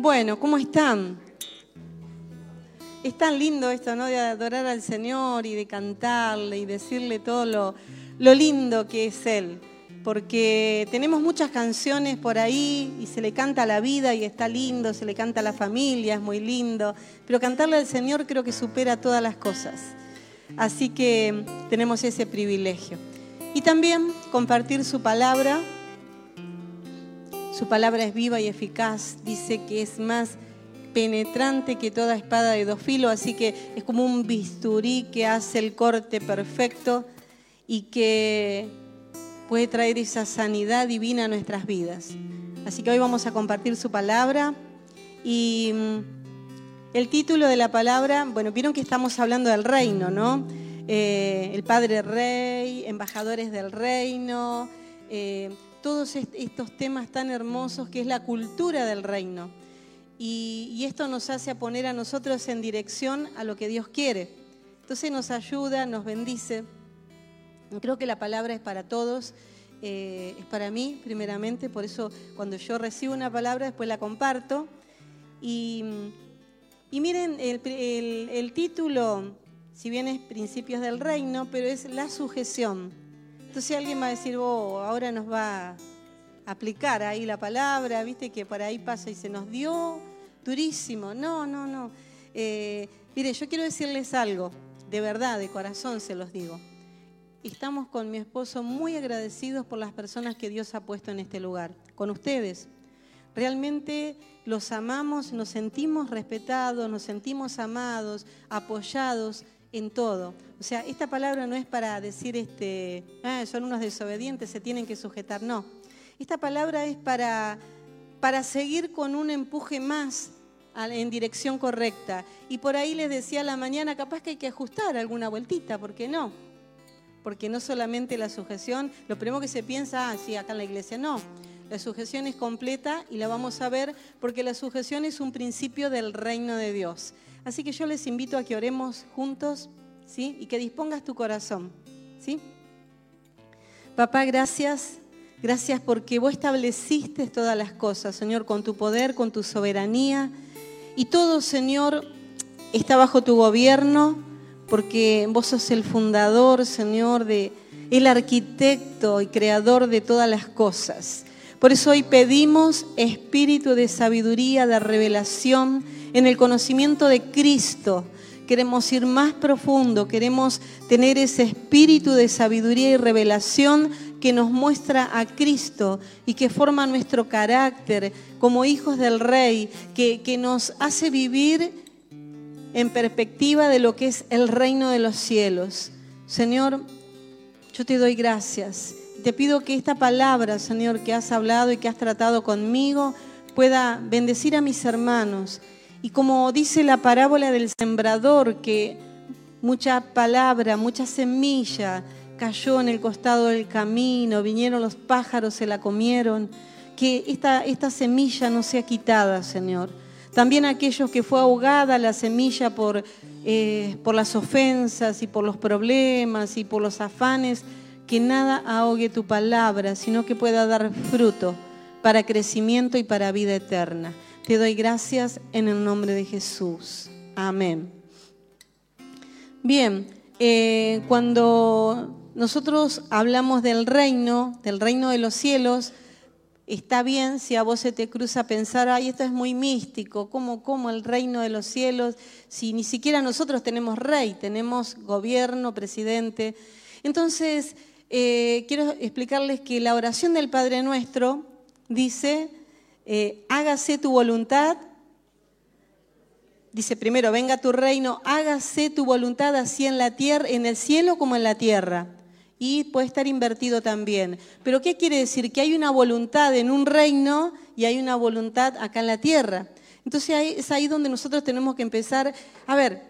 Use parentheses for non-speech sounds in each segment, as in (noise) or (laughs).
Bueno, ¿cómo están? Es tan lindo esto, ¿no? De adorar al Señor y de cantarle y decirle todo lo, lo lindo que es Él. Porque tenemos muchas canciones por ahí y se le canta la vida y está lindo, se le canta a la familia, es muy lindo. Pero cantarle al Señor creo que supera todas las cosas. Así que tenemos ese privilegio. Y también compartir su palabra. Su palabra es viva y eficaz. Dice que es más penetrante que toda espada de dos filos, así que es como un bisturí que hace el corte perfecto y que puede traer esa sanidad divina a nuestras vidas. Así que hoy vamos a compartir su palabra y mm, el título de la palabra, bueno, vieron que estamos hablando del reino, ¿no? Eh, el Padre Rey, embajadores del reino, eh, todos estos temas tan hermosos que es la cultura del reino. Y, esto nos hace poner a nosotros en dirección a lo que Dios quiere. Entonces nos ayuda, nos bendice. Creo que la palabra es para todos, eh, es para mí primeramente, por eso cuando yo recibo una palabra después la comparto. Y, miren, el título si bien es principios del reino, pero es la sujeción. Entonces alguien va a decir, oh, ahora nos va a aplicar ahí la palabra, viste que por ahí pasa y se nos dio durísimo. No, no, no. Eh, mire, yo quiero decirles algo, de verdad, de corazón se los digo. Estamos con mi esposo muy agradecidos por las personas que Dios ha puesto en este lugar, con ustedes. Realmente los amamos, nos sentimos respetados, nos sentimos amados, apoyados en todo. O sea, esta palabra no es para decir, este, ah, son unos desobedientes, se tienen que sujetar, no. Esta palabra es para, para seguir con un empuje más en dirección correcta. Y por ahí les decía a la mañana, capaz que hay que ajustar alguna vueltita, ¿por qué no? Porque no solamente la sujeción, lo primero que se piensa, ah, sí, acá en la iglesia, no. La sujeción es completa y la vamos a ver porque la sujeción es un principio del reino de Dios. Así que yo les invito a que oremos juntos, ¿sí? Y que dispongas tu corazón, ¿sí? Papá, gracias. Gracias porque vos estableciste todas las cosas, Señor, con tu poder, con tu soberanía. Y todo, Señor, está bajo tu gobierno, porque vos sos el fundador, Señor, de el arquitecto y creador de todas las cosas. Por eso hoy pedimos espíritu de sabiduría, de revelación, en el conocimiento de Cristo. Queremos ir más profundo, queremos tener ese espíritu de sabiduría y revelación que nos muestra a Cristo y que forma nuestro carácter como hijos del Rey, que, que nos hace vivir en perspectiva de lo que es el reino de los cielos. Señor, yo te doy gracias. Te pido que esta palabra, Señor, que has hablado y que has tratado conmigo, pueda bendecir a mis hermanos y como dice la parábola del sembrador, que mucha palabra, mucha semilla cayó en el costado del camino, vinieron los pájaros, se la comieron, que esta, esta semilla no sea quitada, Señor. También aquellos que fue ahogada la semilla por, eh, por las ofensas y por los problemas y por los afanes, que nada ahogue tu palabra, sino que pueda dar fruto para crecimiento y para vida eterna. Te doy gracias en el nombre de Jesús. Amén. Bien, eh, cuando nosotros hablamos del reino, del reino de los cielos, está bien si a vos se te cruza pensar, ay, esto es muy místico, ¿cómo, cómo el reino de los cielos? Si ni siquiera nosotros tenemos rey, tenemos gobierno, presidente. Entonces, eh, quiero explicarles que la oración del Padre Nuestro dice, eh, hágase tu voluntad. Dice primero, venga tu reino, hágase tu voluntad así en la tierra, en el cielo como en la tierra. Y puede estar invertido también. Pero ¿qué quiere decir? Que hay una voluntad en un reino y hay una voluntad acá en la tierra. Entonces es ahí donde nosotros tenemos que empezar. A ver,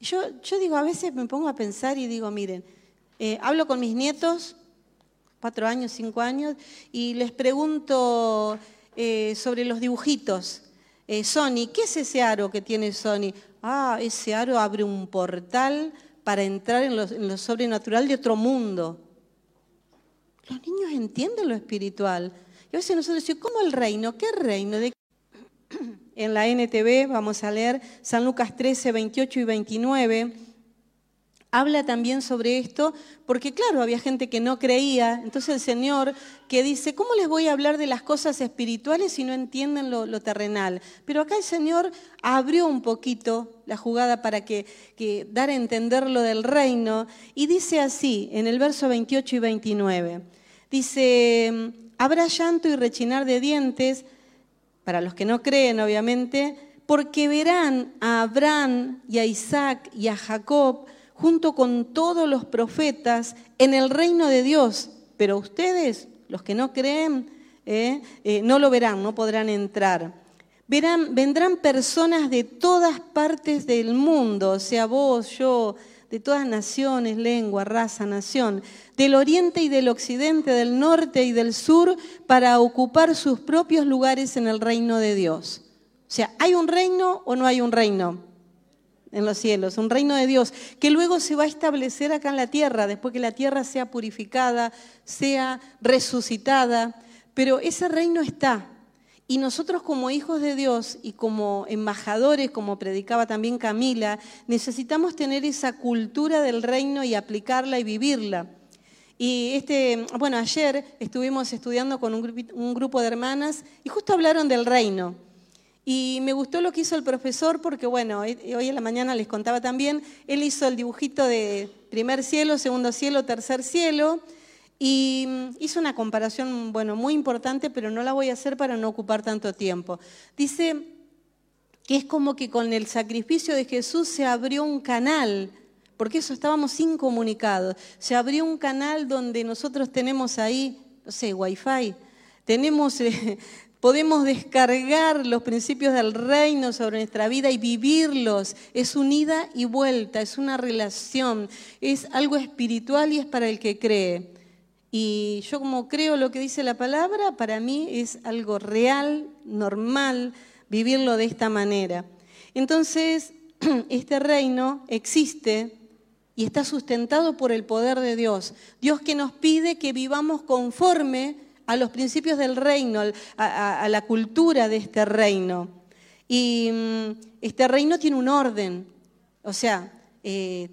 yo, yo digo, a veces me pongo a pensar y digo, miren, eh, hablo con mis nietos, cuatro años, cinco años, y les pregunto, eh, sobre los dibujitos. Eh, Sony, ¿qué es ese aro que tiene Sony? Ah, ese aro abre un portal para entrar en lo, sobrenatural de otro mundo. Los niños entienden lo espiritual. Y a veces nosotros decimos, ¿cómo el reino? ¿Qué reino? ¿De (clears throat) en la NTV, vamos a leer San Lucas 13, 28 y 29 habla también sobre esto, porque claro, había gente que no creía, entonces el Señor que dice, ¿cómo les voy a hablar de las cosas espirituales si no entienden lo, terrenal? Pero acá el Señor abrió un poquito la jugada para que, dar a entender lo del reino y dice así, en el verso 28 y 29, dice, habrá llanto y rechinar de dientes, para los que no creen obviamente, porque verán a Abraham y a Isaac y a Jacob, junto con todos los profetas en el reino de Dios. Pero ustedes, los que no creen, eh, eh, no lo verán, no podrán entrar. Verán, vendrán personas de todas partes del mundo, sea, vos, yo, de todas naciones, lengua, raza, nación, del oriente y del occidente, del norte y del sur, para ocupar sus propios lugares en el reino de Dios. O sea, ¿hay un reino o no hay un reino? En los cielos, un reino de Dios, que luego se va a establecer acá en la tierra, después que la tierra sea purificada, sea resucitada, pero ese reino está. Y nosotros como hijos de Dios y como embajadores, como predicaba también Camila, necesitamos tener esa cultura del reino y aplicarla y vivirla. Y este, bueno, ayer estuvimos estudiando con un grupo de hermanas y justo hablaron del reino. Y me gustó lo que hizo el profesor porque, bueno, hoy en la mañana les contaba también, él hizo el dibujito de primer cielo, segundo cielo, tercer cielo, y mm, hizo una comparación, bueno, muy importante, pero no la voy a hacer para no ocupar tanto tiempo. Dice que es como que con el sacrificio de Jesús se abrió un canal, porque eso estábamos incomunicados, se abrió un canal donde nosotros tenemos ahí, no sé, wifi, tenemos (laughs) eh, Podemos descargar los principios del reino sobre nuestra vida y vivirlos. Es unida y vuelta, es una relación, es algo espiritual y es para el que cree. Y yo como creo lo que dice la palabra, para mí es algo real, normal, vivirlo de esta manera. Entonces, (clears throat) este reino existe y está sustentado por el poder de Dios. Dios que nos pide que vivamos conforme a los principios del reino, a, la cultura de este reino. Y mm, este reino tiene un orden, o sea, eh,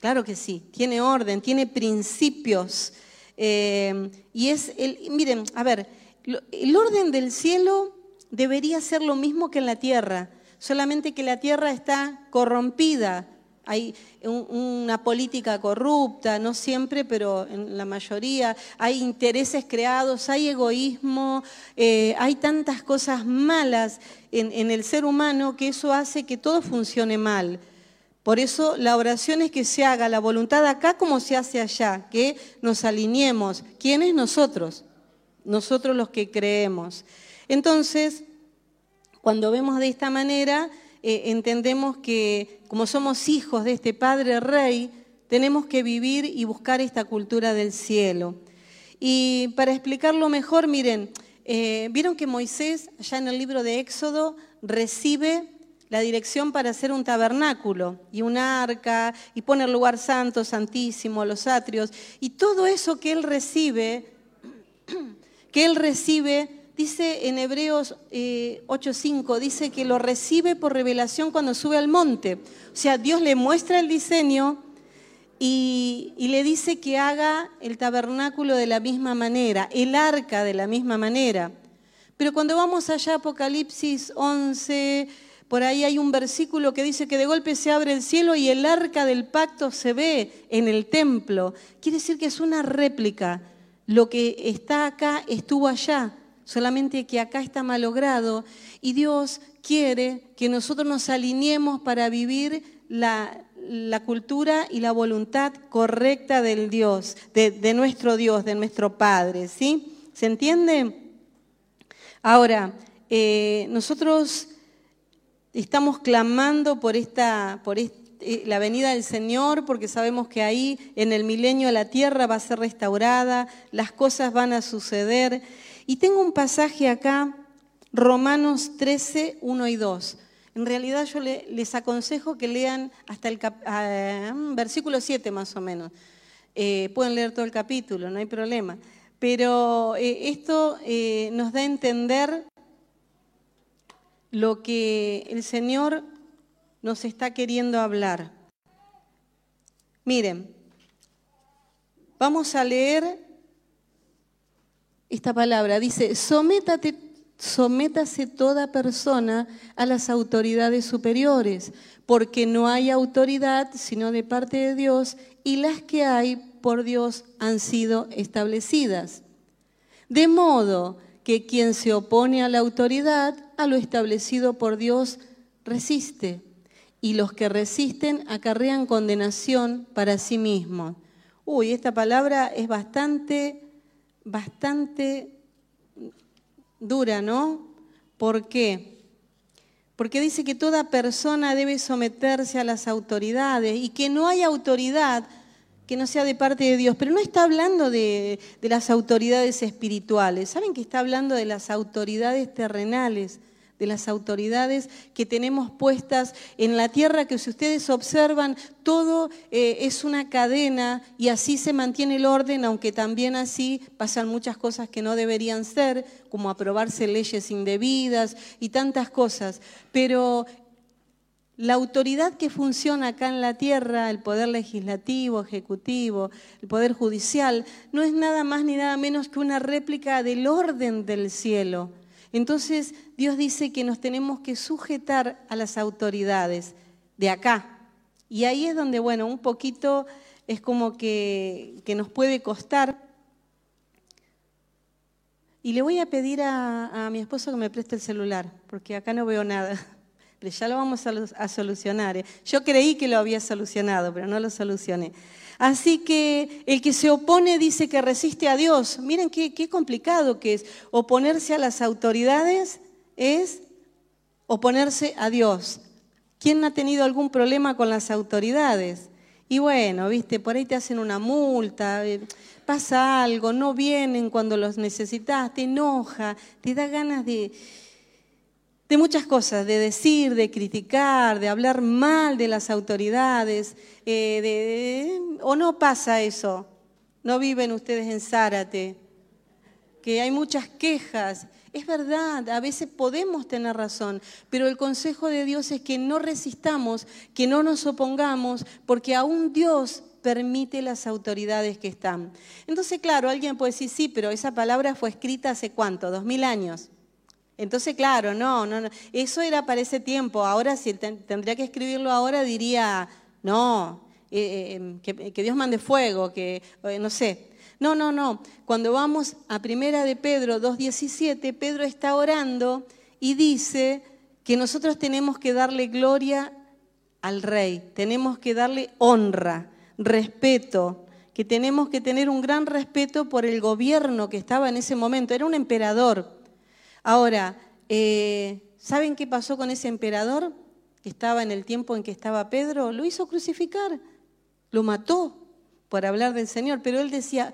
claro que sí, tiene orden, tiene principios. Eh, y es, el, miren, a ver, el orden del cielo debería ser lo mismo que en la tierra, solamente que la tierra está corrompida, hay una política corrupta, no siempre, pero en la mayoría. Hay intereses creados, hay egoísmo, eh, hay tantas cosas malas en, el ser humano que eso hace que todo funcione mal. Por eso la oración es que se haga la voluntad acá como se hace allá, que nos alineemos. ¿Quiénes? Nosotros, nosotros los que creemos. Entonces, cuando vemos de esta manera, eh, entendemos que como somos hijos de este Padre Rey, tenemos que vivir y buscar esta cultura del cielo. Y para explicarlo mejor, miren, eh, vieron que Moisés, allá en el libro de Éxodo, recibe la dirección para hacer un tabernáculo y un arca y pone el lugar santo, santísimo, los atrios. Y todo eso que él recibe, (clears throat) que él recibe, dice en Hebreos 8.5, eh, dice que lo recibe por revelación cuando sube al monte. O sea, Dios le muestra el diseño y, y, le dice que haga el tabernáculo de la misma manera, el arca de la misma manera. Pero cuando vamos allá a Apocalipsis 11, por ahí hay un versículo que dice que de golpe se abre el cielo y el arca del pacto se ve en el templo. Quiere decir que es una réplica. Lo que está acá estuvo allá solamente que acá está malogrado y Dios quiere que nosotros nos alineemos para vivir la, cultura y la voluntad correcta del Dios, de, nuestro Dios, de nuestro Padre, ¿sí? ¿Se entiende? Ahora, eh, nosotros estamos clamando por esta, por eh, la venida del Señor, porque sabemos que ahí en el milenio la tierra va a ser restaurada, las cosas van a suceder. Y tengo un pasaje acá, Romanos 13, 1 y 2. En realidad yo les aconsejo que lean hasta el ah, versículo 7 más o menos. Eh, pueden leer todo el capítulo, no hay problema. Pero eh, esto eh, nos da a entender lo que el Señor nos está queriendo hablar. Miren, vamos a leer esta palabra. Dice, sométate, sométase toda persona a las autoridades superiores, porque no hay autoridad sino de parte de Dios y las que hay por Dios han sido establecidas. De modo que quien se opone a la autoridad, a lo establecido por Dios, resiste y los que resisten acarrean condenación para sí mismos. Uy, esta palabra es bastante, bastante dura, ¿no? ¿Por qué? Porque dice que toda persona debe someterse a las autoridades y que no hay autoridad que no sea de parte de Dios. Pero no está hablando de, de las autoridades espirituales, ¿saben que está hablando de las autoridades terrenales? De las autoridades que tenemos puestas en la tierra, que si ustedes observan, todo eh, es una cadena y así se mantiene el orden, aunque también así pasan muchas cosas que no deberían ser, como aprobarse leyes indebidas y tantas cosas. Pero la autoridad que funciona acá en la tierra, el poder legislativo, ejecutivo, el poder judicial, no es nada más ni nada menos que una réplica del orden del cielo. Entonces Dios dice que nos tenemos que sujetar a las autoridades de acá. Y ahí es donde, bueno, un poquito es como que, nos puede costar. Y le voy a pedir a, mi esposo que me preste el celular, porque acá no veo nada. Pero (laughs) ya lo vamos a, solucionar. ¿eh? Yo creí que lo había solucionado, pero no lo solucioné. Así que el que se opone dice que resiste a Dios. Miren qué, complicado que es. Oponerse a las autoridades es oponerse a Dios. ¿Quién ha tenido algún problema con las autoridades? Y bueno, viste, por ahí te hacen una multa, eh, pasa algo, no vienen cuando los necesitas, te enoja, te da ganas de, de muchas cosas, de decir, de criticar, de hablar mal de las autoridades, eh, o no pasa eso, no viven ustedes en Zárate, que hay muchas quejas. Es verdad, a veces podemos tener razón, pero el consejo de Dios es que no resistamos, que no nos opongamos, porque aún Dios permite las autoridades que están. Entonces, claro, alguien puede decir, sí, pero esa palabra fue escrita hace cuánto, dos mil años. Entonces, claro, no, no, no. Eso era para ese tiempo. Ahora, si tendría que escribirlo ahora, diría, no, eh, eh, em, que, Dios mande fuego, que eh, no sé. No, no, no. Cuando vamos a Primera de Pedro 2.17, Pedro está orando y dice que nosotros tenemos que darle gloria al rey, tenemos que darle honra, respeto, que tenemos que tener un gran respeto por el gobierno que estaba en ese momento. Era un emperador. Ahora, eh, ¿saben qué pasó con ese emperador que estaba en el tiempo en que estaba Pedro? Lo hizo crucificar, lo mató por hablar del Señor, pero él decía,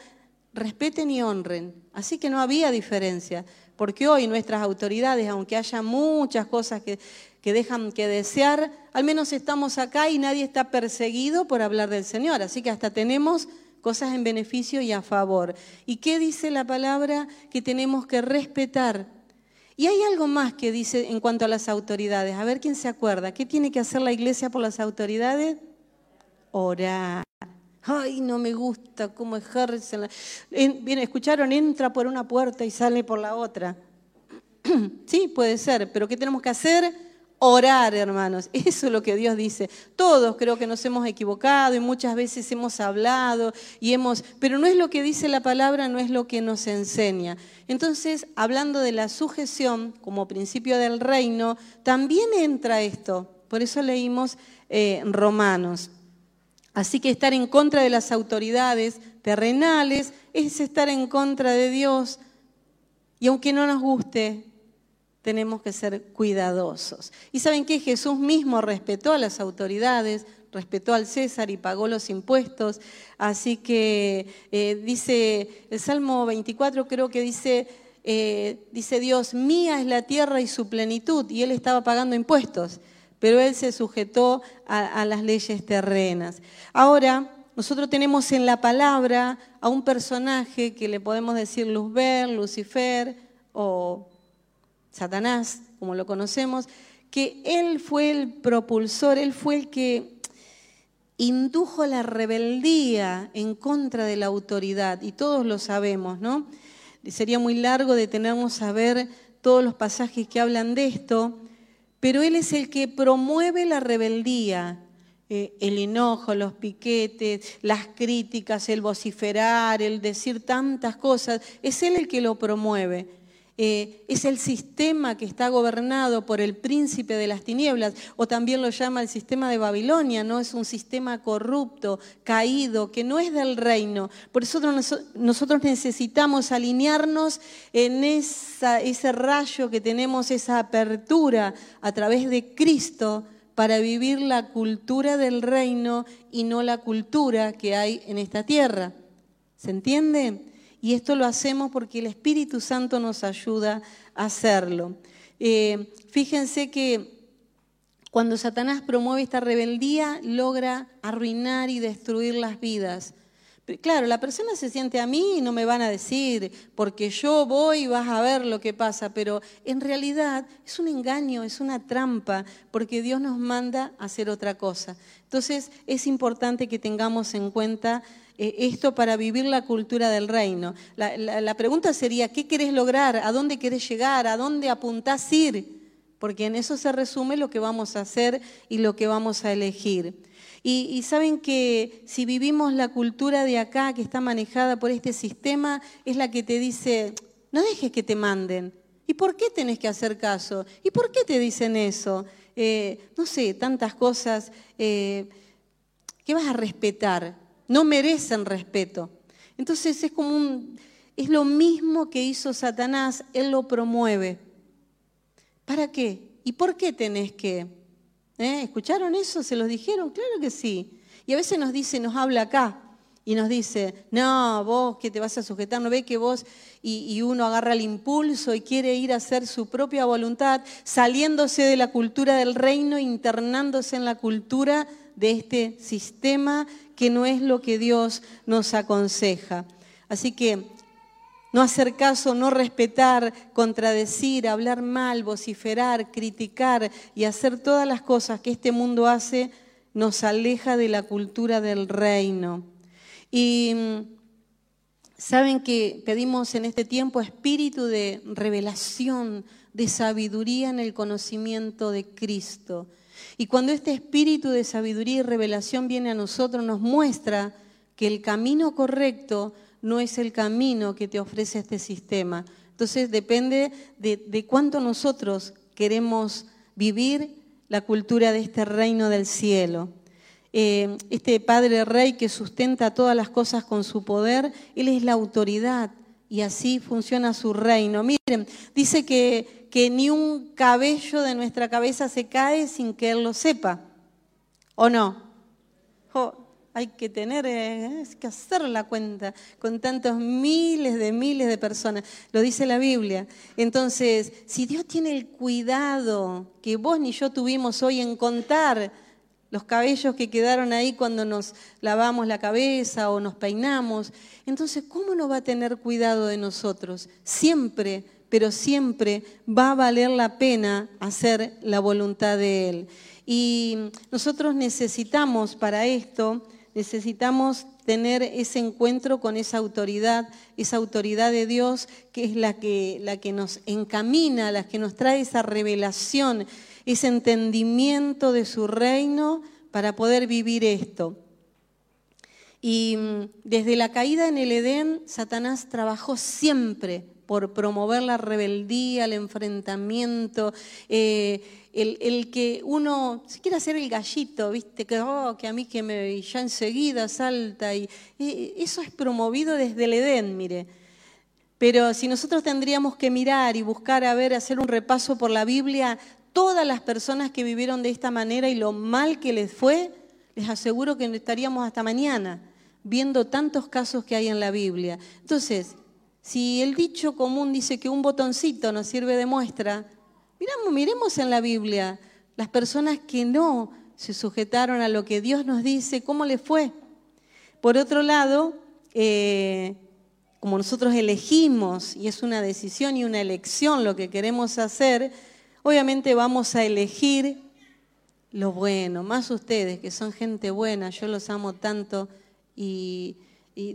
respeten y honren. Así que no había diferencia, porque hoy nuestras autoridades, aunque haya muchas cosas que, que dejan que desear, al menos estamos acá y nadie está perseguido por hablar del Señor. Así que hasta tenemos cosas en beneficio y a favor. ¿Y qué dice la palabra? Que tenemos que respetar y hay algo más que dice en cuanto a las autoridades. A ver quién se acuerda. ¿Qué tiene que hacer la iglesia por las autoridades? Orar. Ay, no me gusta cómo ejercen. Bien, escucharon, entra por una puerta y sale por la otra. (clears throat) sí, puede ser, pero ¿qué tenemos que hacer? Orar, hermanos. (laughs) Eso es lo que Dios dice. Todos creo que nos hemos equivocado y muchas veces hemos hablado y hemos, pero no es lo que dice la palabra, no es lo que nos enseña. Entonces, hablando de la sujeción como principio del reino, también entra esto. Por eso leímos eh, Romanos. Así que estar en contra de las autoridades terrenales es estar en contra de Dios. Y aunque no nos guste, tenemos que ser cuidadosos. Y saben que Jesús mismo respetó a las autoridades, respetó al César y pagó los impuestos. Así que eh, dice el Salmo 24, creo que dice, eh, dice Dios, mía es la tierra y su plenitud, y él estaba pagando impuestos, pero él se sujetó a, a las leyes terrenas. Ahora, nosotros tenemos en la palabra a un personaje que le podemos decir Luzber, Lucifer o Satanás, como lo conocemos, que él fue el propulsor, él fue el que indujo la rebeldía en contra de la autoridad, y todos lo sabemos, ¿no? Sería muy largo detenernos a ver todos los pasajes que hablan de esto, pero él es el que promueve la rebeldía, eh, el enojo, los piquetes, las críticas, el vociferar, el decir tantas cosas, es él el que lo promueve. Eh, es el sistema que está gobernado por el príncipe de las tinieblas, o también lo llama el sistema de Babilonia, ¿no? Es un sistema corrupto, caído, que no es del reino. Por eso nosotros necesitamos alinearnos en ese rayo que tenemos, esa apertura a través de Cristo para vivir la cultura del reino y no la cultura que hay en esta tierra. ¿Se entiende? Y esto lo hacemos porque el Espíritu Santo nos ayuda a hacerlo. Eh, fíjense que cuando Satanás promueve esta rebeldía, logra arruinar y destruir las vidas. Claro, la persona se siente a mí y no me van a decir, porque yo voy y vas a ver lo que pasa, pero en realidad es un engaño, es una trampa, porque Dios nos manda a hacer otra cosa. Entonces es importante que tengamos en cuenta eh, esto para vivir la cultura del reino. La, pregunta sería, ¿qué querés lograr? ¿A dónde querés llegar? ¿A dónde apuntás ir? Porque en eso se resume lo que vamos a hacer y lo que vamos a elegir. Y, saben que si vivimos la cultura de acá que está manejada por este sistema, es la que te dice, no dejes que te manden. ¿Y por qué tenés que hacer caso? ¿Y por qué te dicen eso? Eh, no sé, tantas cosas eh, que vas a respetar no merecen respeto. Entonces es como un, es lo mismo que hizo Satanás, él lo promueve. ¿Para qué? ¿Y por qué tenés que? ¿Eh? ¿Escucharon eso? ¿Se los dijeron? Claro que sí. Y a veces nos dice, nos habla acá y nos dice, no, vos que te vas a sujetar, no ve que vos y, y, uno agarra el impulso y quiere ir a hacer su propia voluntad, saliéndose de la cultura del reino, internándose en la cultura de este sistema que no es lo que Dios nos aconseja. Así que no hacer caso, no respetar, contradecir, hablar mal, vociferar, criticar y hacer todas las cosas que este mundo hace nos aleja de la cultura del reino. Y mm, saben que pedimos en este tiempo espíritu de revelación, de sabiduría en el conocimiento de Cristo. Y cuando este espíritu de sabiduría y revelación viene a nosotros, nos muestra que el camino correcto no es el camino que te ofrece este sistema. Entonces depende de, cuánto nosotros queremos vivir la cultura de este reino del cielo. Eh, este Padre Rey que sustenta todas las cosas con su poder, Él es la autoridad y así funciona su reino. Miren, dice que que ni un cabello de nuestra cabeza se cae sin que Él lo sepa. ¿O no? Hay que tener, eh, que hacer la cuenta con tantos miles de miles de personas. Lo dice la Biblia. Entonces, si Dios tiene el cuidado que vos ni yo tuvimos hoy en contar los cabellos que quedaron ahí cuando nos lavamos la cabeza o nos peinamos, entonces, ¿cómo no va a tener cuidado de nosotros? Siempre pero siempre va a valer la pena hacer la voluntad de Él. Y nosotros necesitamos para esto, necesitamos tener ese encuentro con esa autoridad, esa autoridad de Dios que es la que, la que nos encamina, la que nos trae esa revelación, ese entendimiento de su reino para poder vivir esto. Y mm, desde la caída en el Edén, Satanás trabajó siempre por promover la rebeldía, el enfrentamiento, eh, el, que uno se quiere hacer el gallito, ¿viste? Que, oh, a mí que me ya enseguida salta. Y, eso es promovido desde el Edén, mire. Pero si nosotros tendríamos que mirar y buscar, a ver, hacer un repaso por la Biblia, todas las personas que vivieron de esta manera y lo mal que les fue, les aseguro que estaríamos hasta mañana viendo tantos casos que hay en la Biblia. Entonces, si el dicho común dice que un botoncito nos sirve de muestra, miramos, miremos en la Biblia las personas que no se sujetaron a lo que Dios nos dice, ¿cómo le fue? Por otro lado, eh, como nosotros elegimos, y es una decisión y una elección lo que queremos hacer, obviamente vamos a elegir lo bueno, más ustedes que son gente buena, yo los amo tanto y,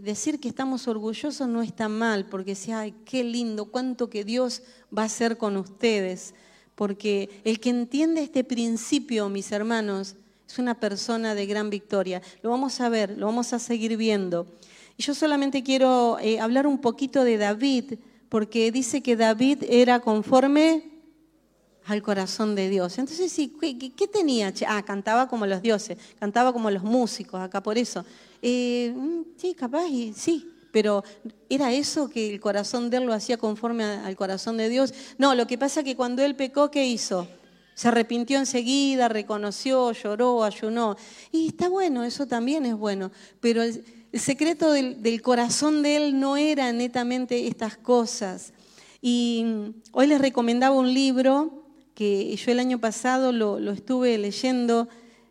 decir que estamos orgullosos no está mal, porque si, ay, qué lindo, cuánto que Dios va a hacer con ustedes, porque el que entiende este principio, mis hermanos, es una persona de gran victoria. Lo vamos a ver, lo vamos a seguir viendo. Y yo solamente quiero eh, hablar un poquito de David, porque dice que David era conforme al corazón de Dios. Entonces, sí, ¿qué, tenía? Ah, cantaba como los dioses, cantaba como los músicos, acá por eso. Eh, mm, sí, capaz, y, sí, pero ¿era eso que el corazón de él lo hacía conforme al corazón de Dios? No, lo que pasa es que cuando él pecó, ¿qué hizo? Se arrepintió enseguida, reconoció, lloró, ayunó. Y está bueno, eso también es bueno, pero el, secreto del, del corazón de él no era netamente estas cosas. Y hoy les recomendaba un libro que yo el año pasado lo, estuve leyendo,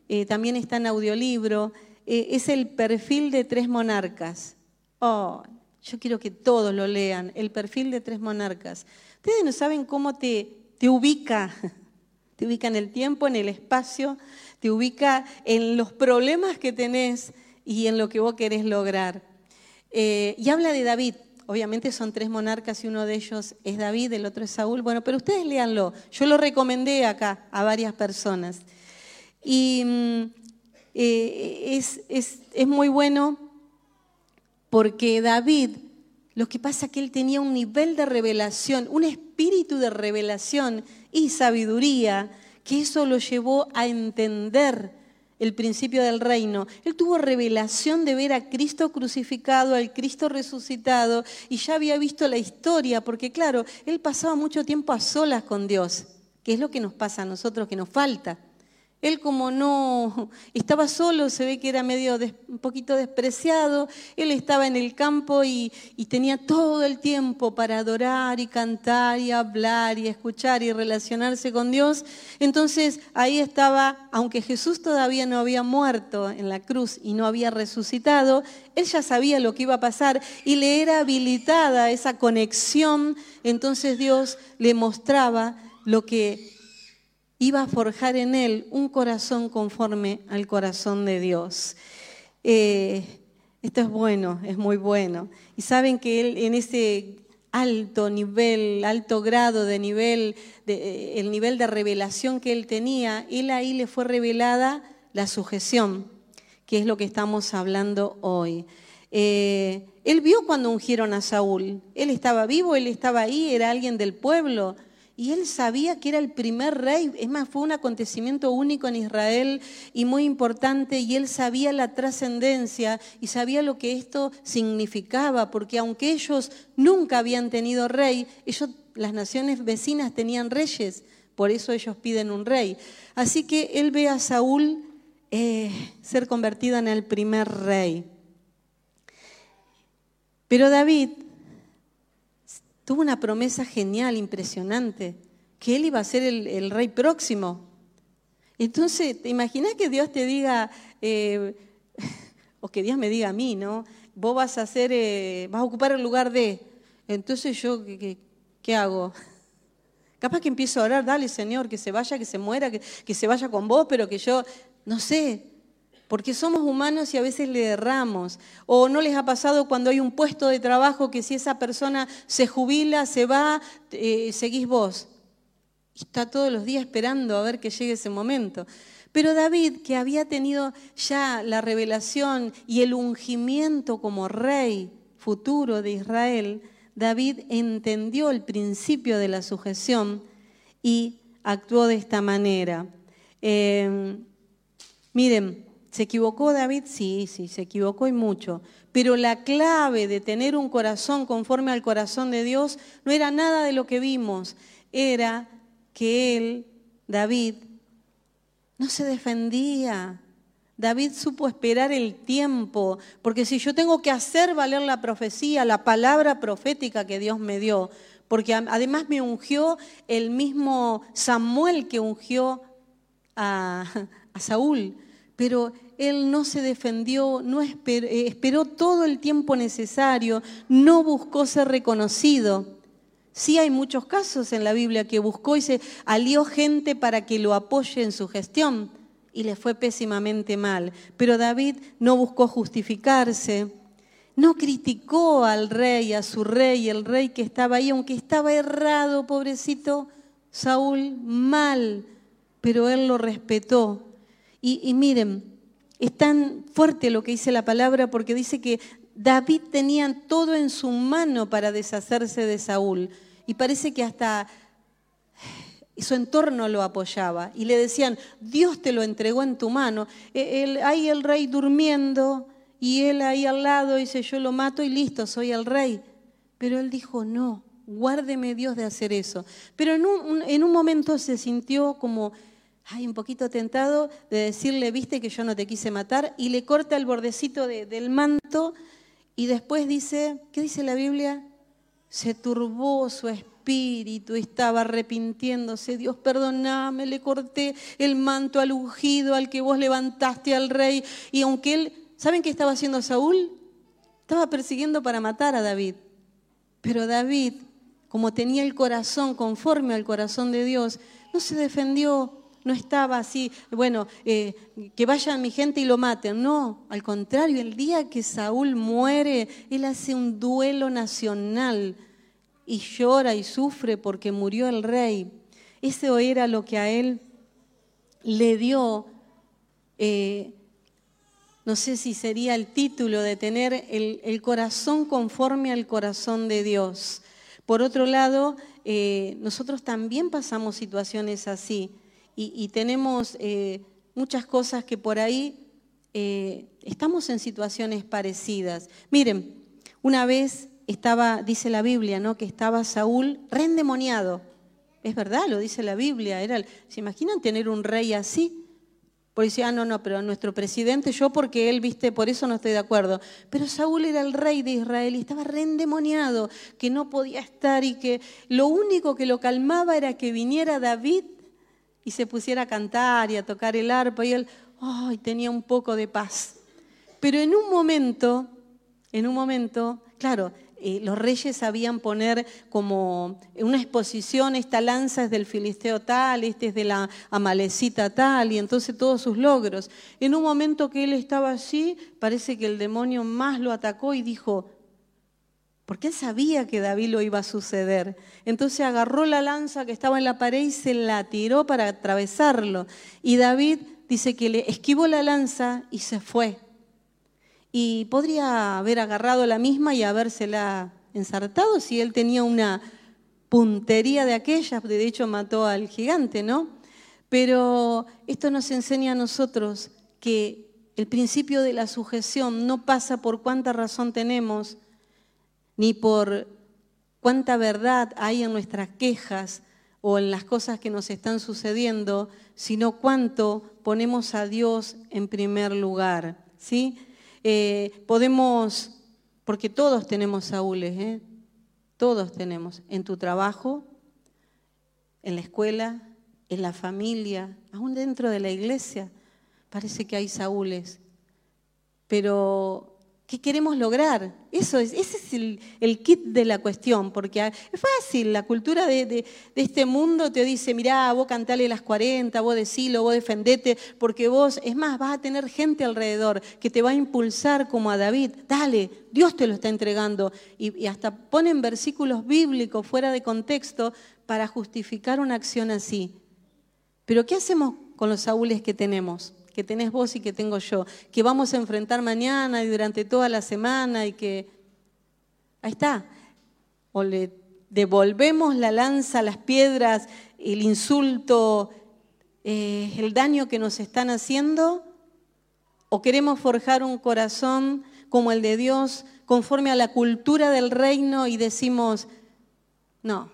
eh, también está en audiolibro, eh, es el perfil de tres monarcas. Oh, yo quiero que todos lo lean, el perfil de tres monarcas. Ustedes no saben cómo te, te ubica, (laughs) te ubica en el tiempo, en el espacio, te ubica en los problemas que tenés y en lo que vos querés lograr. Eh, y habla de David, Obviamente son tres monarcas y uno de ellos es David, el otro es Saúl. Bueno, pero ustedes léanlo. Yo lo recomendé acá a varias personas. Y mm, eh, es, muy bueno porque David, lo que pasa es que él tenía un nivel de revelación, un espíritu de revelación y sabiduría, que eso lo llevó a entender el principio del reino. Él tuvo revelación de ver a Cristo crucificado, al Cristo resucitado, y ya había visto la historia, porque claro, él pasaba mucho tiempo a solas con Dios, que es lo que nos pasa a nosotros, que nos falta. Él como no estaba solo, se ve que era medio un poquito despreciado, él estaba en el campo y, y, tenía todo el tiempo para adorar y cantar y hablar y escuchar y relacionarse con Dios. Entonces ahí estaba, aunque Jesús todavía no había muerto en la cruz y no había resucitado, él ya sabía lo que iba a pasar y le era habilitada esa conexión. Entonces Dios le mostraba lo que iba a forjar en él un corazón conforme al corazón de Dios. Eh, esto es bueno, es muy bueno. Y saben que él en ese alto nivel, alto grado de nivel, de, el nivel de revelación que él tenía, él ahí le fue revelada la sujeción, que es lo que estamos hablando hoy. Eh, él vio cuando ungieron a Saúl, él estaba vivo, él estaba ahí, era alguien del pueblo, y él sabía que era el primer rey, es más, fue un acontecimiento único en Israel y muy importante, y él sabía la trascendencia y sabía lo que esto significaba, porque aunque ellos nunca habían tenido rey, ellos, las naciones vecinas tenían reyes, por eso ellos piden un rey. Así que él ve a Saúl eh, ser convertido en el primer rey. Pero David tuvo una promesa genial, impresionante, que él iba a ser el, rey próximo. Entonces, ¿te imaginas que Dios te diga, eh, (laughs) o que Dios me diga a mí, ¿no? Vos vas a hacer, eh, vas a ocupar el lugar de. Entonces yo, ¿qué, hago? (laughs) Capaz que empiezo a orar, dale Señor, que se vaya, que se muera, que, que se vaya con vos, pero que yo, no sé, porque somos humanos y a veces le erramos. O no les ha pasado cuando hay un puesto de trabajo que si esa persona se jubila, se va, eh, seguís vos. Está todos los días esperando a ver que llegue ese momento. Pero David, que había tenido ya la revelación y el ungimiento como rey futuro de Israel, David entendió el principio de la sujeción y actuó de esta manera. Eh, miren, ¿Se equivocó David? Sí, sí, se equivocó y mucho. Pero la clave de tener un corazón conforme al corazón de Dios no era nada de lo que vimos, era que él, David, no se defendía. David supo esperar el tiempo, porque si yo tengo que hacer valer la profecía, la palabra profética que Dios me dio, porque además me ungió el mismo Samuel que ungió a, a Saúl. Pero él no se defendió, no eh, esperó, todo el tiempo necesario, no buscó ser reconocido. Sí hay muchos casos en la Biblia que buscó y se alió gente para que lo apoye en su gestión y le fue pésimamente mal. Pero David no buscó justificarse, no criticó al rey, a su rey, el rey que estaba ahí, aunque estaba errado, pobrecito Saúl, mal, pero él lo respetó. Y, miren, es tan fuerte lo que dice la palabra porque dice que David tenía todo en su mano para deshacerse de Saúl. Y parece que hasta su entorno lo apoyaba y le decían, Dios te lo entregó en tu mano. E, ahí el rey durmiendo y él ahí al lado dice, yo lo mato y listo, soy el rey. Pero él dijo, no, guárdeme Dios de hacer eso. Pero en un momento se sintió como hay un poquito tentado de decirle, viste que yo no te quise matar, y le corta el bordecito del manto y después dice, ¿qué dice la Biblia? Se turbó su espíritu, estaba arrepintiéndose, Dios perdoname, le corté el manto al ungido, al que vos levantaste al rey, y aunque él, ¿saben qué estaba haciendo Saúl? Estaba persiguiendo para matar a David. Pero David, como tenía el corazón conforme al corazón de Dios, no se defendió, no estaba así, bueno, eh, que vayan mi gente y lo maten. No, al contrario, el día que Saúl muere, él hace un duelo nacional y llora y sufre porque murió el rey. Eso era lo que a él le dio, eh, no sé si sería el título de tener el, el, corazón conforme al corazón de Dios. Por otro lado, eh, nosotros también pasamos situaciones así y, tenemos eh, muchas cosas que por ahí eh, estamos en situaciones parecidas. Miren, una vez estaba, dice la Biblia, ¿no? que estaba Saúl reendemoniado. Es verdad, lo dice la Biblia. Era, ¿Se imaginan tener un rey así? Porque decía, ah, no, no, pero nuestro presidente, yo porque él, viste, por eso no estoy de acuerdo. Pero Saúl era el rey de Israel y estaba reendemoniado, que no podía estar y que lo único que lo calmaba era que viniera David y se pusiera a cantar y a tocar el arpa y él ay, tenía un poco de paz. Pero en un momento, en un momento, claro, eh, los reyes sabían poner como una exposición, esta lanza es del filisteo tal, este es de la amalecita tal, y entonces todos sus logros. En un momento que él estaba allí, parece que el demonio más lo atacó y dijo, porque él sabía que David lo iba a suceder. Entonces agarró la lanza que estaba en la pared y se la tiró para atravesarlo. Y David dice que le esquivó la lanza y se fue. Y podría haber agarrado la misma y habérsela ensartado si él tenía una puntería de aquellas, de hecho mató al gigante, ¿no? Pero esto nos enseña a nosotros que el principio de la sujeción no pasa por cuánta razón tenemos, ni por cuánta verdad hay en nuestras quejas o en las cosas que nos están sucediendo, sino cuánto ponemos a Dios en primer lugar. ¿sí? Eh, podemos, porque todos tenemos Saúles, ¿eh? todos tenemos, en tu trabajo, en la escuela, en la familia, aún dentro de la iglesia, parece que hay Saúles. Pero ¿Qué queremos lograr? Eso es, ese es el, kit de la cuestión, porque es fácil, la cultura de, este mundo te dice, mirá, vos cantale las 40, vos decilo, vos defendete, porque vos, es más, vas a tener gente alrededor que te va a impulsar como a David, dale, Dios te lo está entregando, y, y hasta ponen versículos bíblicos fuera de contexto para justificar una acción así. Pero ¿qué hacemos con los saúles que tenemos? Que tenés vos y que tengo yo, que vamos a enfrentar mañana y durante toda la semana y que... Ahí está. O le devolvemos la lanza, las piedras, el insulto, eh, el daño que nos están haciendo, o queremos forjar un corazón como el de Dios, conforme a la cultura del reino y decimos, no,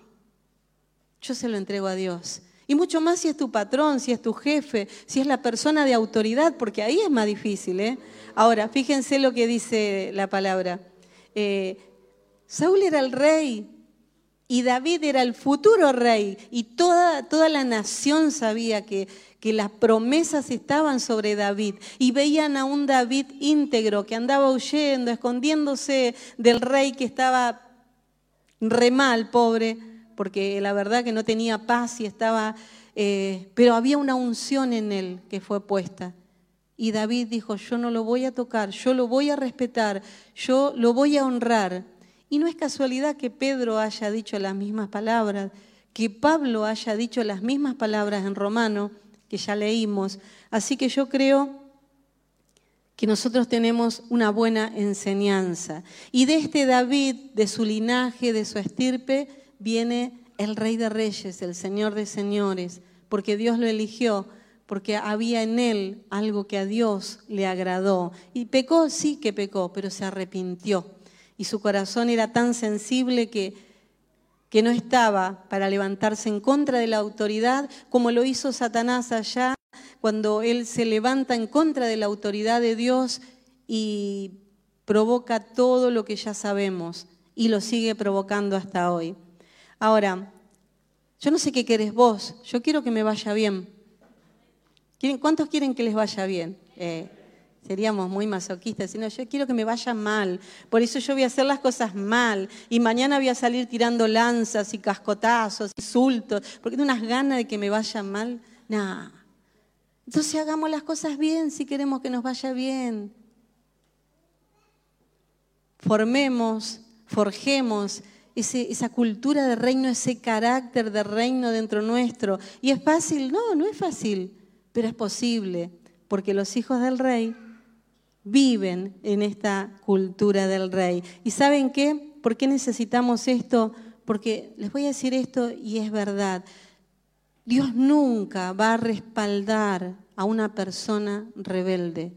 yo se lo entrego a Dios. Y mucho más si es tu patrón, si es tu jefe, si es la persona de autoridad, porque ahí es más difícil. ¿eh? Ahora, fíjense lo que dice la palabra. Eh, Saúl era el rey Y David era el futuro rey y toda, toda la nación sabía que, que las promesas estaban sobre David y veían a un David íntegro que andaba huyendo, escondiéndose del rey que estaba re mal, pobre, porque la verdad que no tenía paz y estaba, eh, pero había una unción en él que fue puesta. Y David dijo, yo no lo voy a tocar, yo lo voy a respetar, yo lo voy a honrar. Y no es casualidad que Pedro haya dicho las mismas palabras, que Pablo haya dicho las mismas palabras en Romano, que ya leímos. Así que yo creo que nosotros tenemos una buena enseñanza. Y de este David, de su linaje, de su estirpe, viene el Rey de Reyes, el Señor de Señores, porque Dios lo eligió, porque había en él algo que a Dios le agradó. Y pecó, sí que pecó, pero se arrepintió y su corazón era tan sensible que, que no estaba para levantarse en contra de la autoridad como lo hizo Satanás allá cuando él se levanta en contra de la autoridad de Dios y provoca todo lo que ya sabemos y lo sigue provocando hasta hoy. Ahora, yo no sé qué querés vos, yo quiero que me vaya bien. ¿Cuántos quieren que les vaya bien? Eh, seríamos muy masoquistas, sino yo quiero que me vaya mal, por eso yo voy a hacer las cosas mal y mañana voy a salir tirando lanzas y cascotazos, insultos, porque tengo unas ganas de que me vaya mal. Nada. Entonces hagamos las cosas bien si queremos que nos vaya bien. Formemos, forjemos esa cultura de reino, ese carácter de reino dentro nuestro. ¿Y es fácil? No, no es fácil, pero es posible, porque los hijos del rey viven en esta cultura del rey. ¿Y saben qué? ¿Por qué necesitamos esto? Porque les voy a decir esto y es verdad. Dios nunca va a respaldar a una persona rebelde,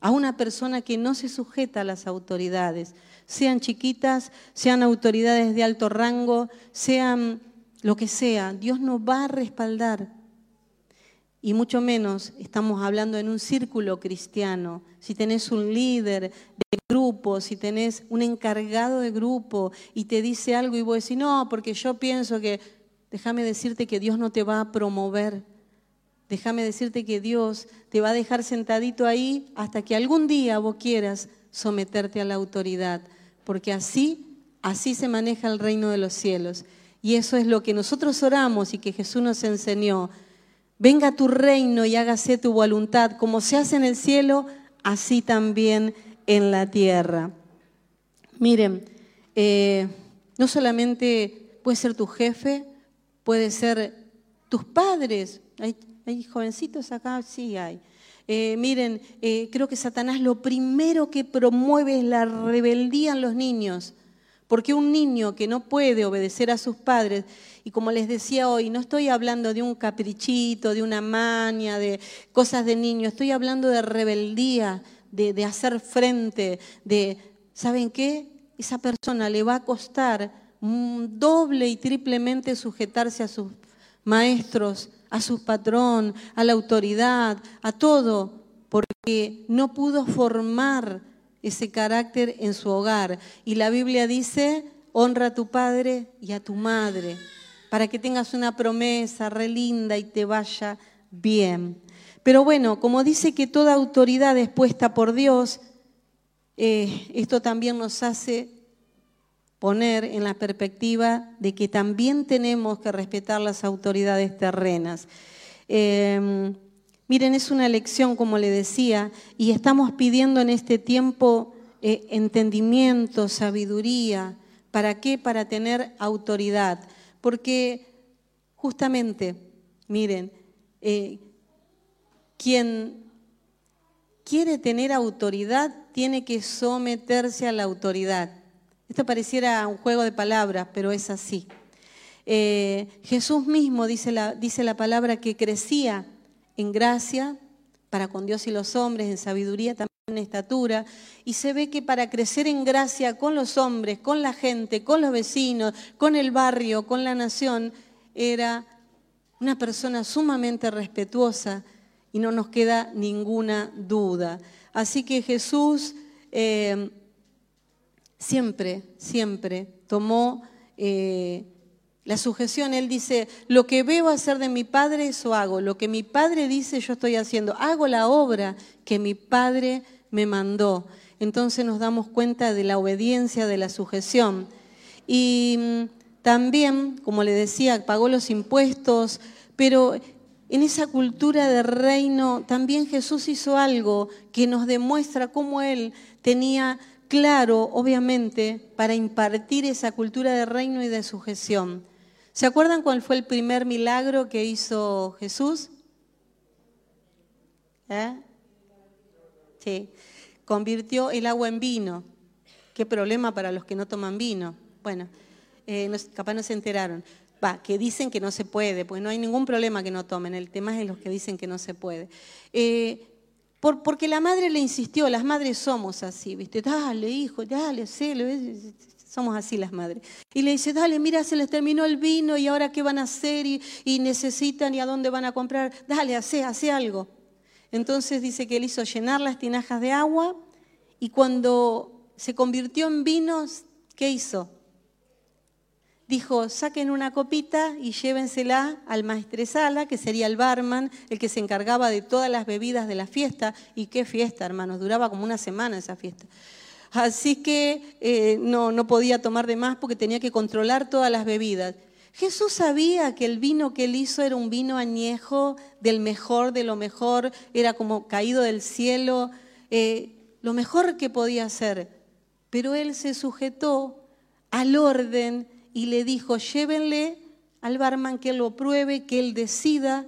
a una persona que no se sujeta a las autoridades, sean chiquitas, sean autoridades de alto rango, sean lo que sea. Dios no va a respaldar y mucho menos estamos hablando en un círculo cristiano. Si tenés un líder de grupo, si tenés un encargado de grupo y te dice algo y vos decís, no, porque yo pienso que, déjame decirte que Dios no te va a promover. Déjame decirte que Dios te va a dejar sentadito ahí hasta que algún día vos quieras someterte a la autoridad, porque así, así se maneja el reino de los cielos. Y eso es lo que nosotros oramos y que Jesús nos enseñó venga tu reino y hágase tu voluntad, como se hace en el cielo, así también en la tierra. Miren, eh, no solamente puede ser tu jefe, puede ser tus padres. ¿Hay, jovencitos acá? Sí hay. Eh, miren, eh, creo que Satanás lo primero que promueve es la rebeldía en los niños. Porque un niño que no puede obedecer a sus padres, y como les decía hoy, no estoy hablando de un caprichito, de una maña, de cosas de niño, estoy hablando de rebeldía, de, hacer frente, de, ¿saben qué? Esa persona le va a costar doble y triplemente sujetarse a sus maestros, a su patrón, a la autoridad, a todo, porque no pudo formar ese carácter en su hogar. Y la Biblia dice, honra a tu padre y a tu madre, para que tengas una promesa re linda y te vaya bien. Pero bueno, como dice que toda autoridad es puesta por Dios, eh, esto también nos hace poner en la perspectiva de que también tenemos que respetar las autoridades terrenas. Em, Miren, es una lección, como le decía, y estamos pidiendo en este tiempo eh, entendimiento, sabiduría. ¿Para qué? Para tener autoridad. Porque justamente, miren, eh, quien quiere tener autoridad tiene que someterse a la autoridad. Esto pareciera un juego de palabras, pero es así. Eh, Jesús mismo dice la, dice la palabra que crecía en gracia para con Dios y los hombres, en sabiduría también en estatura, y se ve que para crecer en gracia con los hombres, con la gente, con los vecinos, con el barrio, con la nación, era una persona sumamente respetuosa y no nos queda ninguna duda. Así que Jesús eh, siempre, siempre tomó eh, La sujeción, él dice, lo que veo hacer de mi padre, eso hago. Lo que mi padre dice, yo estoy haciendo. Hago la obra que mi padre me mandó. Entonces nos damos cuenta de la obediencia, de la sujeción. Y mm, también, como le decía, pagó los impuestos, pero en esa cultura de reino también Jesús hizo algo que nos demuestra cómo Él tenía claro, obviamente, para impartir esa cultura de reino y de sujeción. ¿Se acuerdan cuál fue el primer milagro que hizo Jesús? ¿Eh? Sí, convirtió el agua en vino. Qué problema para los que no toman vino. Bueno, eh, capaz no se enteraron. Va, que dicen que no se puede, pues no hay ningún problema que no tomen. El tema es los que dicen que no se puede. Eh, porque la madre le insistió, las madres somos así, ¿viste? Dale, hijo, dale, hacelo. Somos así las madres. Y le dice, dale, mira, se les terminó el vino y ahora qué van a hacer y, necesitan y a dónde van a comprar. Dale, hace, hace algo. Entonces dice que él hizo llenar las tinajas de agua y cuando se convirtió en vinos, ¿qué hizo? Dijo, saquen una copita y llévensela al maestresala, que sería el barman, el que se encargaba de todas las bebidas de la fiesta. ¿Y qué fiesta, hermanos? Duraba como una semana esa fiesta. Así que eh, no, no podía tomar de más porque tenía que controlar todas las bebidas. Jesús sabía que el vino que él hizo era un vino añejo, del mejor, de lo mejor, era como caído del cielo, eh, lo mejor que podía hacer. Pero él se sujetó al orden y le dijo, llévenle al barman que lo pruebe, que él decida,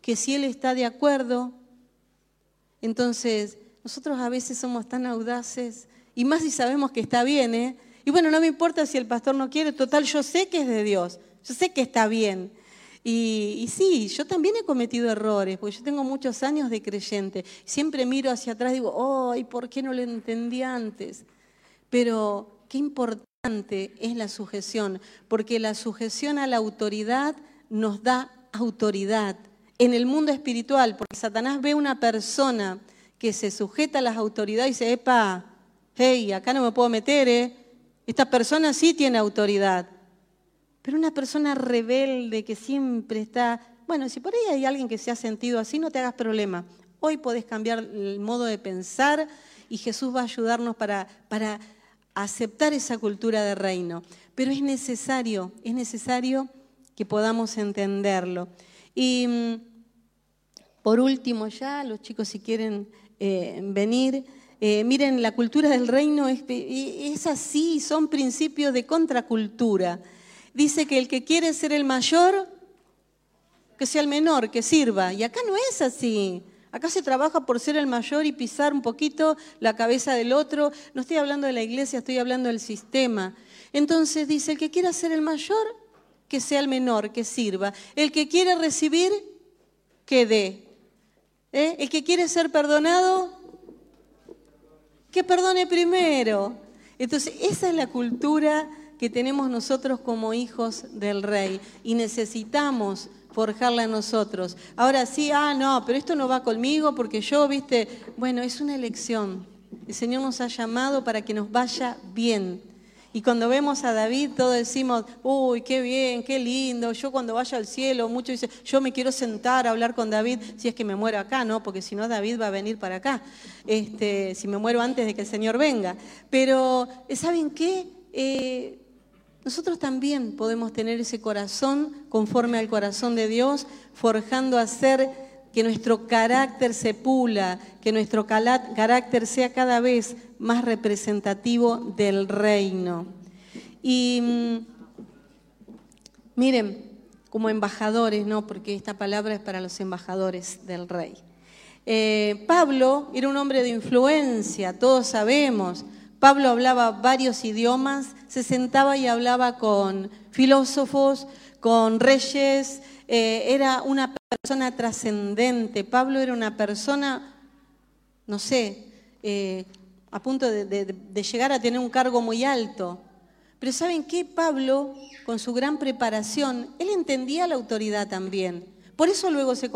que si él está de acuerdo. Entonces, nosotros a veces somos tan audaces y más si sabemos que está bien, ¿eh? Y bueno, no me importa si el pastor no quiere, total, yo sé que es de Dios, yo sé que está bien. Y, sí, yo también he cometido errores, porque yo tengo muchos años de creyente. Siempre miro hacia atrás y digo, ¡ay, ¿por qué no lo entendí antes? Pero qué importante es la sujeción, porque la sujeción a la autoridad nos da autoridad en el mundo espiritual, porque Satanás ve una persona que se sujeta a las autoridades y dice, epa, hey, acá no me puedo meter, ¿eh? Esta persona sí tiene autoridad. Pero una persona rebelde que siempre está, bueno, si por ahí hay alguien que se ha sentido así, no te hagas problema. Hoy podés cambiar el modo de pensar y Jesús va a ayudarnos para, para aceptar esa cultura de reino. Pero es necesario, es necesario que podamos entenderlo. Y mm, por último ya, los chicos si quieren eh, venir, eh, miren, la cultura del reino es, así, son principios de contracultura. Dice que el que quiere ser el mayor, que sea el menor, que sirva. Y acá no es así. Acá se trabaja por ser el mayor y pisar un poquito la cabeza del otro. No estoy hablando de la iglesia, estoy hablando del sistema. Entonces dice, el que quiera ser el mayor, que sea el menor, que sirva. El que quiere recibir, que dé. ¿Eh? El que quiere ser perdonado, que perdone primero. Entonces, esa es la cultura que tenemos nosotros como hijos del rey y necesitamos forjarla en nosotros. Ahora sí, ah, no, pero esto no va conmigo porque yo, viste, bueno, es una elección. El Señor nos ha llamado para que nos vaya bien. Y cuando vemos a David, todos decimos, uy, qué bien, qué lindo. Yo cuando vaya al cielo, muchos dicen, yo me quiero sentar a hablar con David si es que me muero acá, ¿no? Porque si no, David va a venir para acá, este, si me muero antes de que el Señor venga. Pero, ¿saben qué? Eh, nosotros también podemos tener ese corazón conforme al corazón de Dios, forjando a ser que nuestro carácter se pula, que nuestro carácter sea cada vez más representativo del reino. Y mm, miren, como embajadores, ¿no? Porque esta palabra es para los embajadores del rey. Eh, Pablo era un hombre de influencia, todos sabemos. Pablo hablaba varios idiomas, se sentaba y hablaba con filósofos, con reyes, eh, era una persona trascendente. Pablo era una persona, no sé, eh, a punto de, llegar a tener un cargo muy alto. Pero ¿saben qué? Pablo, con su gran preparación, él entendía la autoridad también. Por eso luego se,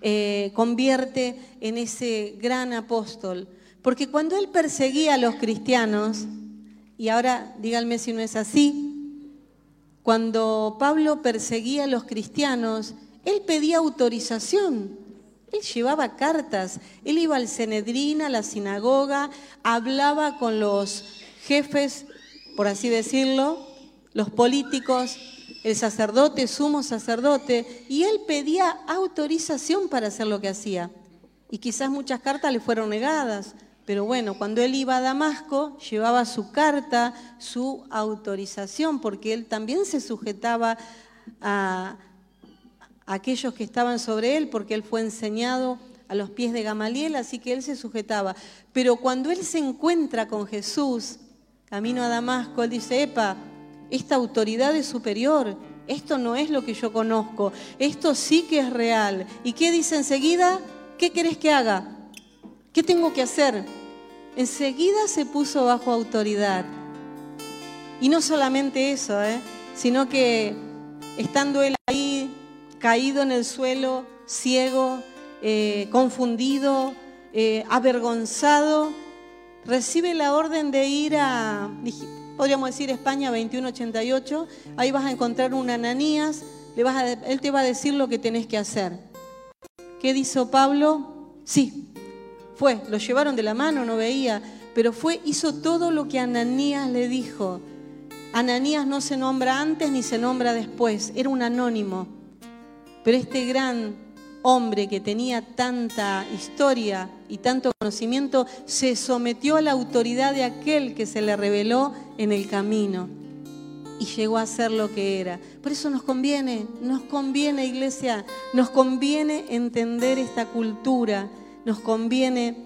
eh, convierte en ese gran apóstol. Porque cuando él perseguía a los cristianos, y ahora díganme si no es así, Cuando Pablo perseguía a los cristianos, él pedía autorización. Él llevaba cartas, él iba al Cenedrín, a la sinagoga, hablaba con los jefes, por así decirlo, los políticos, el sacerdote, sumo sacerdote, y él pedía autorización para hacer lo que hacía. Y quizás muchas cartas le fueron negadas, pero bueno, cuando él iba a Damasco, llevaba su carta, su autorización, porque él también se sujetaba a, aquellos que estaban sobre él, porque él fue enseñado a los pies de Gamaliel, así que él se sujetaba. Pero cuando él se encuentra con Jesús, camino a Damasco, él dice, epa, esta autoridad es superior, esto no es lo que yo conozco, esto sí que es real. ¿Y qué dice enseguida? ¿Qué querés que haga? ¿Qué tengo que hacer? Enseguida se puso bajo autoridad. Y no solamente eso, ¿eh? sino que estando él ahí caído en el suelo, ciego, eh, confundido, eh, avergonzado, recibe la orden de ir a, podríamos decir España 2188, ahí vas a encontrar un Ananías, él te va a decir lo que tenés que hacer. ¿Qué dijo Pablo? Sí, lo llevaron de la mano, no veía, pero fue, hizo todo lo que Ananías le dijo. Ananías no se nombra antes ni se nombra después, era un anónimo. Pero este gran hombre que tenía tanta historia y tanto conocimiento, se sometió a la autoridad de aquel que se le reveló en el camino y llegó a ser lo que era. Por eso nos conviene, nos conviene iglesia, nos conviene entender esta cultura, nos conviene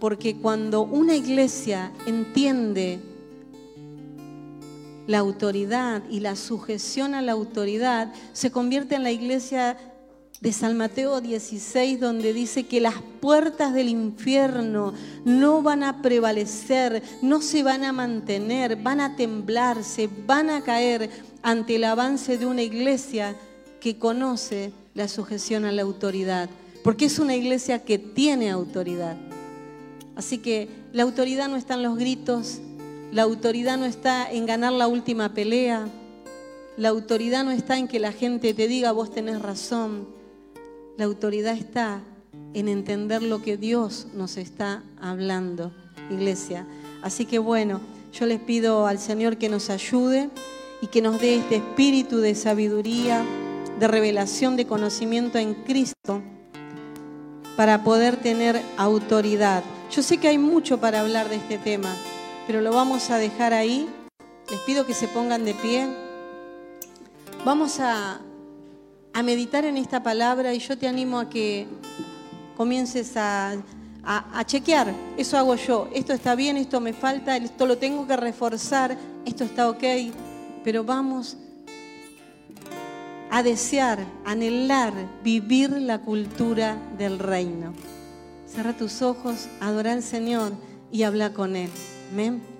porque cuando una iglesia entiende la autoridad y la sujeción a la autoridad, se convierte en la iglesia de San Mateo 16, donde dice que las puertas del infierno no van a prevalecer, no se van a mantener, van a temblarse, van a caer ante el avance de una iglesia que conoce la sujeción a la autoridad, porque es una iglesia que tiene autoridad. Así que la autoridad no está en los gritos, la autoridad no está en ganar la última pelea, la autoridad no está en que la gente te diga vos tenés razón, la autoridad está en entender lo que Dios nos está hablando, iglesia. Así que bueno, yo les pido al Señor que nos ayude y que nos dé este espíritu de sabiduría, de revelación, de conocimiento en Cristo para poder tener autoridad. Yo sé que hay mucho para hablar de este tema, pero lo vamos a dejar ahí. Les pido que se pongan de pie. Vamos a a meditar en esta palabra y yo te animo a que comiences a, chequear. Eso hago yo. Esto está bien, esto me falta, esto lo tengo que reforzar, esto está ok. Pero vamos a desear, anhelar, vivir la cultura del reino. Cierra tus ojos, adora al Señor y habla con Él. Amén.